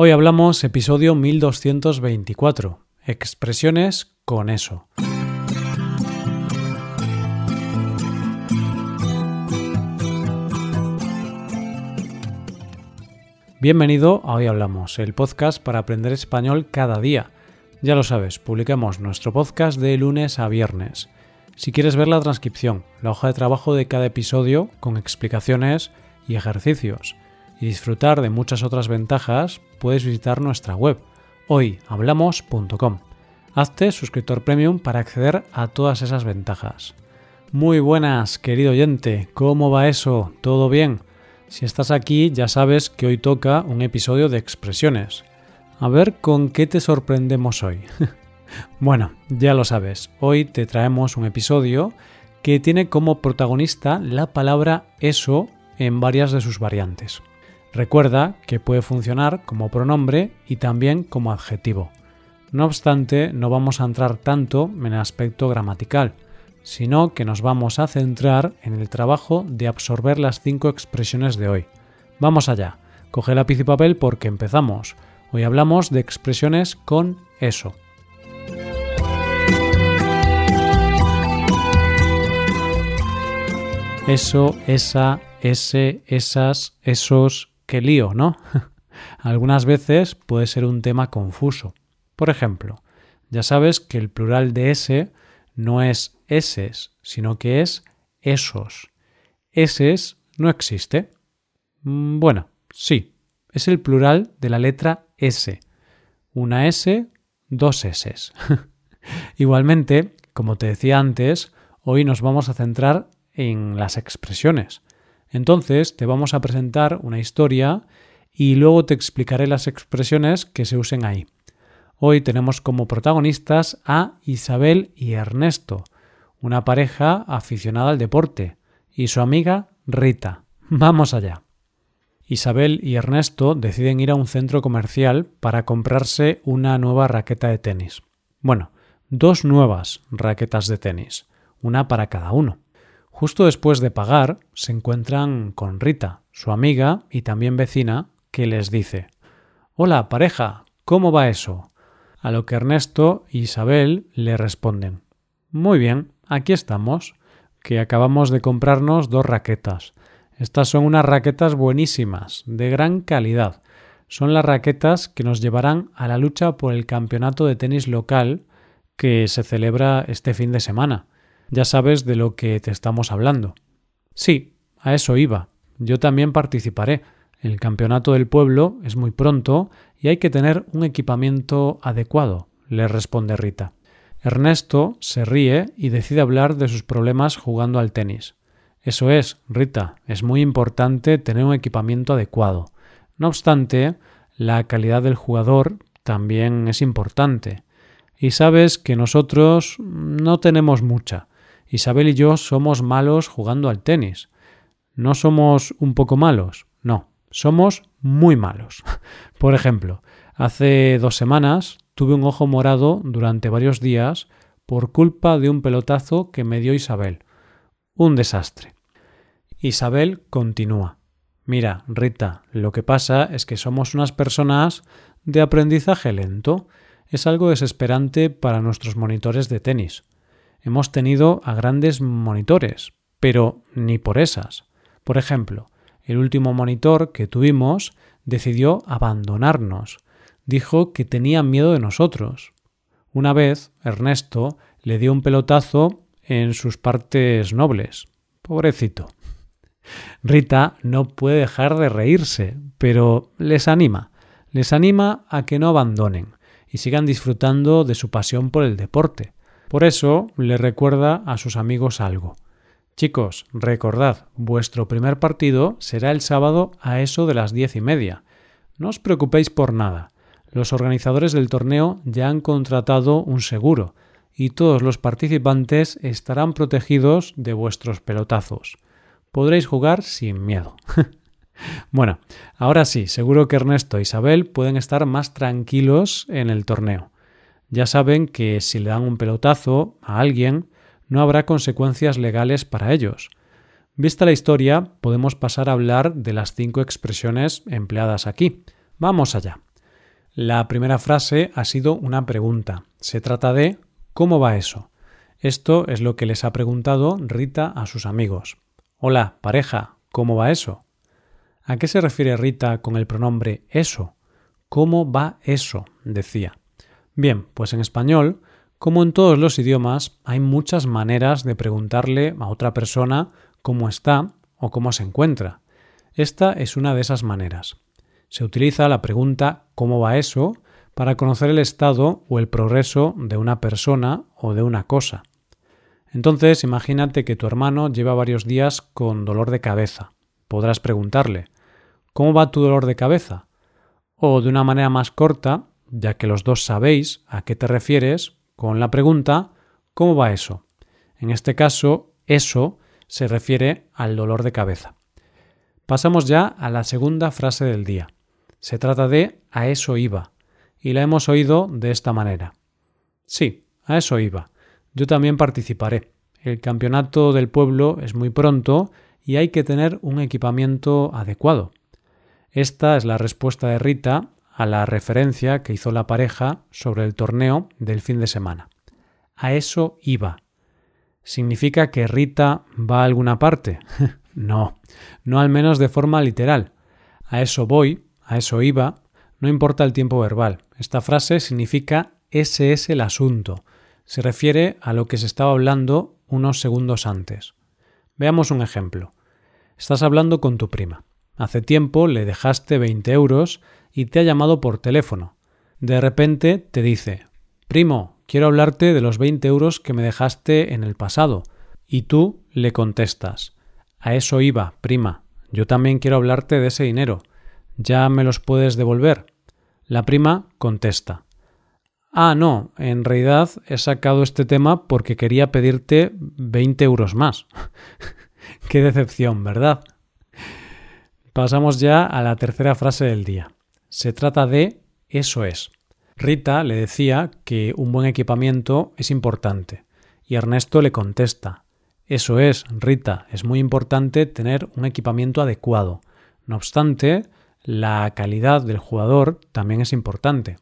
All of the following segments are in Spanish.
Hoy hablamos episodio 1224, expresiones con eso. Bienvenido a Hoy Hablamos, el podcast para aprender español cada día. Ya lo sabes, publicamos nuestro podcast de lunes a viernes. Si quieres ver la transcripción, la hoja de trabajo de cada episodio con explicaciones y ejercicios, y disfrutar de muchas otras ventajas, puedes visitar nuestra web hoyhablamos.com. Hazte suscriptor premium para acceder a todas esas ventajas. Muy buenas, querido oyente, ¿cómo va eso? ¿Todo bien? Si estás aquí ya sabes que hoy toca un episodio de expresiones. A ver con qué te sorprendemos hoy. bueno, ya lo sabes, hoy te traemos un episodio que tiene como protagonista la palabra eso en varias de sus variantes. Recuerda que puede funcionar como pronombre y también como adjetivo. No obstante, no vamos a entrar tanto en el aspecto gramatical, sino que nos vamos a centrar en el trabajo de absorber las cinco expresiones de hoy. Vamos allá, coge lápiz y papel porque empezamos. Hoy hablamos de expresiones con eso. Eso, esa, ese, esas, esos, qué lío, ¿no? Algunas veces puede ser un tema confuso. Por ejemplo, ya sabes que el plural de ese no es eses, sino que es esos. Eses no existe. Mm, bueno, sí, es el plural de la letra S. Una S, dos S. Igualmente, como te decía antes, hoy nos vamos a centrar en las expresiones. Entonces te vamos a presentar una historia y luego te explicaré las expresiones que se usen ahí. Hoy tenemos como protagonistas a Isabel y Ernesto, una pareja aficionada al deporte, y su amiga Rita. Vamos allá. Isabel y Ernesto deciden ir a un centro comercial para comprarse una nueva raqueta de tenis. Bueno, dos nuevas raquetas de tenis, una para cada uno. Justo después de pagar, se encuentran con Rita, su amiga y también vecina, que les dice Hola, pareja, ¿cómo va eso? A lo que Ernesto e Isabel le responden Muy bien, aquí estamos, que acabamos de comprarnos dos raquetas. Estas son unas raquetas buenísimas, de gran calidad. Son las raquetas que nos llevarán a la lucha por el campeonato de tenis local que se celebra este fin de semana. Ya sabes de lo que te estamos hablando. Sí, a eso iba. Yo también participaré. El campeonato del pueblo es muy pronto y hay que tener un equipamiento adecuado, le responde Rita. Ernesto se ríe y decide hablar de sus problemas jugando al tenis. Eso es, Rita, es muy importante tener un equipamiento adecuado. No obstante, la calidad del jugador también es importante. Y sabes que nosotros no tenemos mucha. Isabel y yo somos malos jugando al tenis. No somos un poco malos, no, somos muy malos. Por ejemplo, hace dos semanas tuve un ojo morado durante varios días por culpa de un pelotazo que me dio Isabel. Un desastre. Isabel continúa. Mira, Rita, lo que pasa es que somos unas personas de aprendizaje lento. Es algo desesperante para nuestros monitores de tenis. Hemos tenido a grandes monitores, pero ni por esas. Por ejemplo, el último monitor que tuvimos decidió abandonarnos. Dijo que tenía miedo de nosotros. Una vez, Ernesto le dio un pelotazo en sus partes nobles. Pobrecito. Rita no puede dejar de reírse, pero les anima, les anima a que no abandonen y sigan disfrutando de su pasión por el deporte. Por eso le recuerda a sus amigos algo. Chicos, recordad, vuestro primer partido será el sábado a eso de las diez y media. No os preocupéis por nada. Los organizadores del torneo ya han contratado un seguro y todos los participantes estarán protegidos de vuestros pelotazos. Podréis jugar sin miedo. bueno, ahora sí, seguro que Ernesto e Isabel pueden estar más tranquilos en el torneo. Ya saben que si le dan un pelotazo a alguien, no habrá consecuencias legales para ellos. Vista la historia, podemos pasar a hablar de las cinco expresiones empleadas aquí. Vamos allá. La primera frase ha sido una pregunta. Se trata de ¿cómo va eso? Esto es lo que les ha preguntado Rita a sus amigos. Hola, pareja, ¿cómo va eso? ¿A qué se refiere Rita con el pronombre eso? ¿Cómo va eso? decía. Bien, pues en español, como en todos los idiomas, hay muchas maneras de preguntarle a otra persona cómo está o cómo se encuentra. Esta es una de esas maneras. Se utiliza la pregunta ¿cómo va eso? para conocer el estado o el progreso de una persona o de una cosa. Entonces, imagínate que tu hermano lleva varios días con dolor de cabeza. Podrás preguntarle ¿Cómo va tu dolor de cabeza? O de una manera más corta, ya que los dos sabéis a qué te refieres, con la pregunta ¿Cómo va eso? En este caso, eso se refiere al dolor de cabeza. Pasamos ya a la segunda frase del día. Se trata de a eso iba, y la hemos oído de esta manera. Sí, a eso iba. Yo también participaré. El campeonato del pueblo es muy pronto y hay que tener un equipamiento adecuado. Esta es la respuesta de Rita a la referencia que hizo la pareja sobre el torneo del fin de semana. A eso iba. ¿Significa que Rita va a alguna parte? no, no al menos de forma literal. A eso voy, a eso iba, no importa el tiempo verbal. Esta frase significa ese es el asunto. Se refiere a lo que se estaba hablando unos segundos antes. Veamos un ejemplo. Estás hablando con tu prima. Hace tiempo le dejaste 20 euros y te ha llamado por teléfono. De repente te dice, Primo, quiero hablarte de los 20 euros que me dejaste en el pasado. Y tú le contestas, A eso iba, prima. Yo también quiero hablarte de ese dinero. ¿Ya me los puedes devolver? La prima contesta, Ah, no, en realidad he sacado este tema porque quería pedirte 20 euros más. Qué decepción, ¿verdad? Pasamos ya a la tercera frase del día. Se trata de eso es. Rita le decía que un buen equipamiento es importante y Ernesto le contesta Eso es, Rita, es muy importante tener un equipamiento adecuado. No obstante, la calidad del jugador también es importante.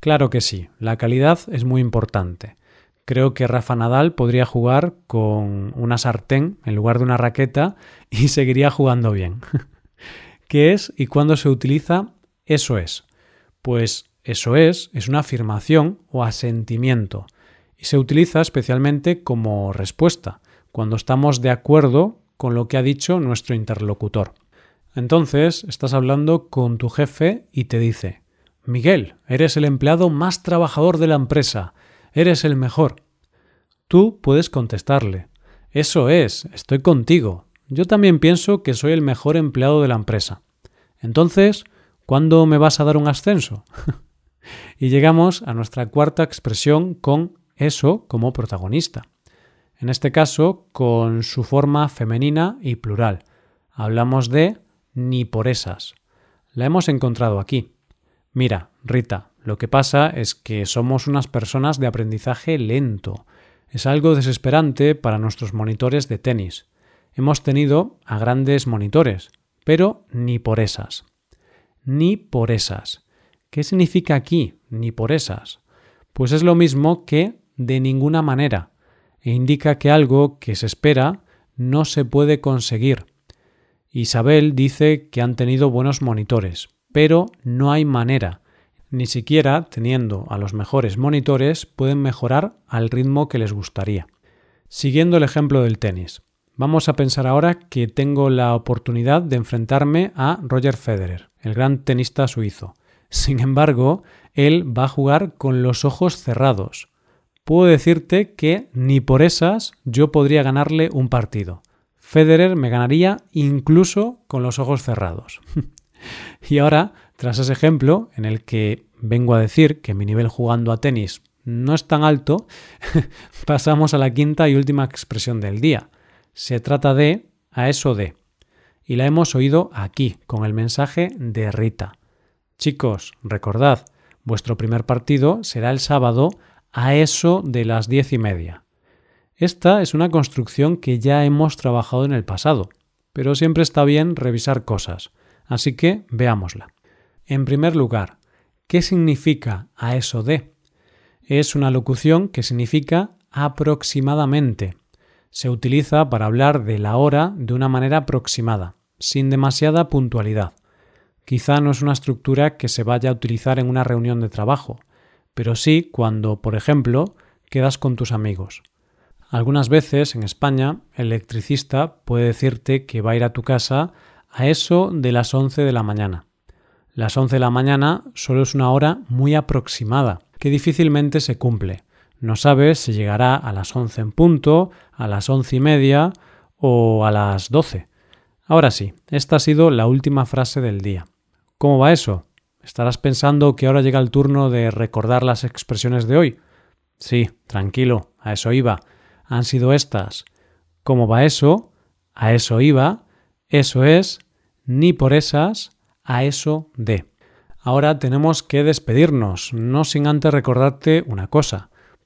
Claro que sí, la calidad es muy importante. Creo que Rafa Nadal podría jugar con una sartén en lugar de una raqueta y seguiría jugando bien. ¿Qué es y cuándo se utiliza eso es? Pues eso es es una afirmación o asentimiento y se utiliza especialmente como respuesta, cuando estamos de acuerdo con lo que ha dicho nuestro interlocutor. Entonces estás hablando con tu jefe y te dice Miguel, eres el empleado más trabajador de la empresa, eres el mejor. Tú puedes contestarle Eso es, estoy contigo, yo también pienso que soy el mejor empleado de la empresa. Entonces, ¿cuándo me vas a dar un ascenso? y llegamos a nuestra cuarta expresión con eso como protagonista. En este caso, con su forma femenina y plural. Hablamos de ni por esas. La hemos encontrado aquí. Mira, Rita, lo que pasa es que somos unas personas de aprendizaje lento. Es algo desesperante para nuestros monitores de tenis hemos tenido a grandes monitores, pero ni por esas. Ni por esas. ¿Qué significa aquí ni por esas? Pues es lo mismo que de ninguna manera, e indica que algo que se espera no se puede conseguir. Isabel dice que han tenido buenos monitores, pero no hay manera. Ni siquiera teniendo a los mejores monitores pueden mejorar al ritmo que les gustaría. Siguiendo el ejemplo del tenis. Vamos a pensar ahora que tengo la oportunidad de enfrentarme a Roger Federer, el gran tenista suizo. Sin embargo, él va a jugar con los ojos cerrados. Puedo decirte que ni por esas yo podría ganarle un partido. Federer me ganaría incluso con los ojos cerrados. y ahora, tras ese ejemplo, en el que vengo a decir que mi nivel jugando a tenis no es tan alto, pasamos a la quinta y última expresión del día. Se trata de a eso de. Y la hemos oído aquí, con el mensaje de Rita. Chicos, recordad, vuestro primer partido será el sábado a eso de las diez y media. Esta es una construcción que ya hemos trabajado en el pasado, pero siempre está bien revisar cosas, así que veámosla. En primer lugar, ¿Qué significa a eso de? Es una locución que significa aproximadamente. Se utiliza para hablar de la hora de una manera aproximada, sin demasiada puntualidad. Quizá no es una estructura que se vaya a utilizar en una reunión de trabajo, pero sí cuando, por ejemplo, quedas con tus amigos. Algunas veces en España el electricista puede decirte que va a ir a tu casa a eso de las 11 de la mañana. Las 11 de la mañana solo es una hora muy aproximada, que difícilmente se cumple. No sabes si llegará a las 11 en punto, a las once y media o a las 12. Ahora sí, esta ha sido la última frase del día. ¿Cómo va eso? ¿Estarás pensando que ahora llega el turno de recordar las expresiones de hoy? Sí, tranquilo, a eso iba. Han sido estas. ¿Cómo va eso? A eso iba. Eso es. Ni por esas. A eso de. Ahora tenemos que despedirnos, no sin antes recordarte una cosa.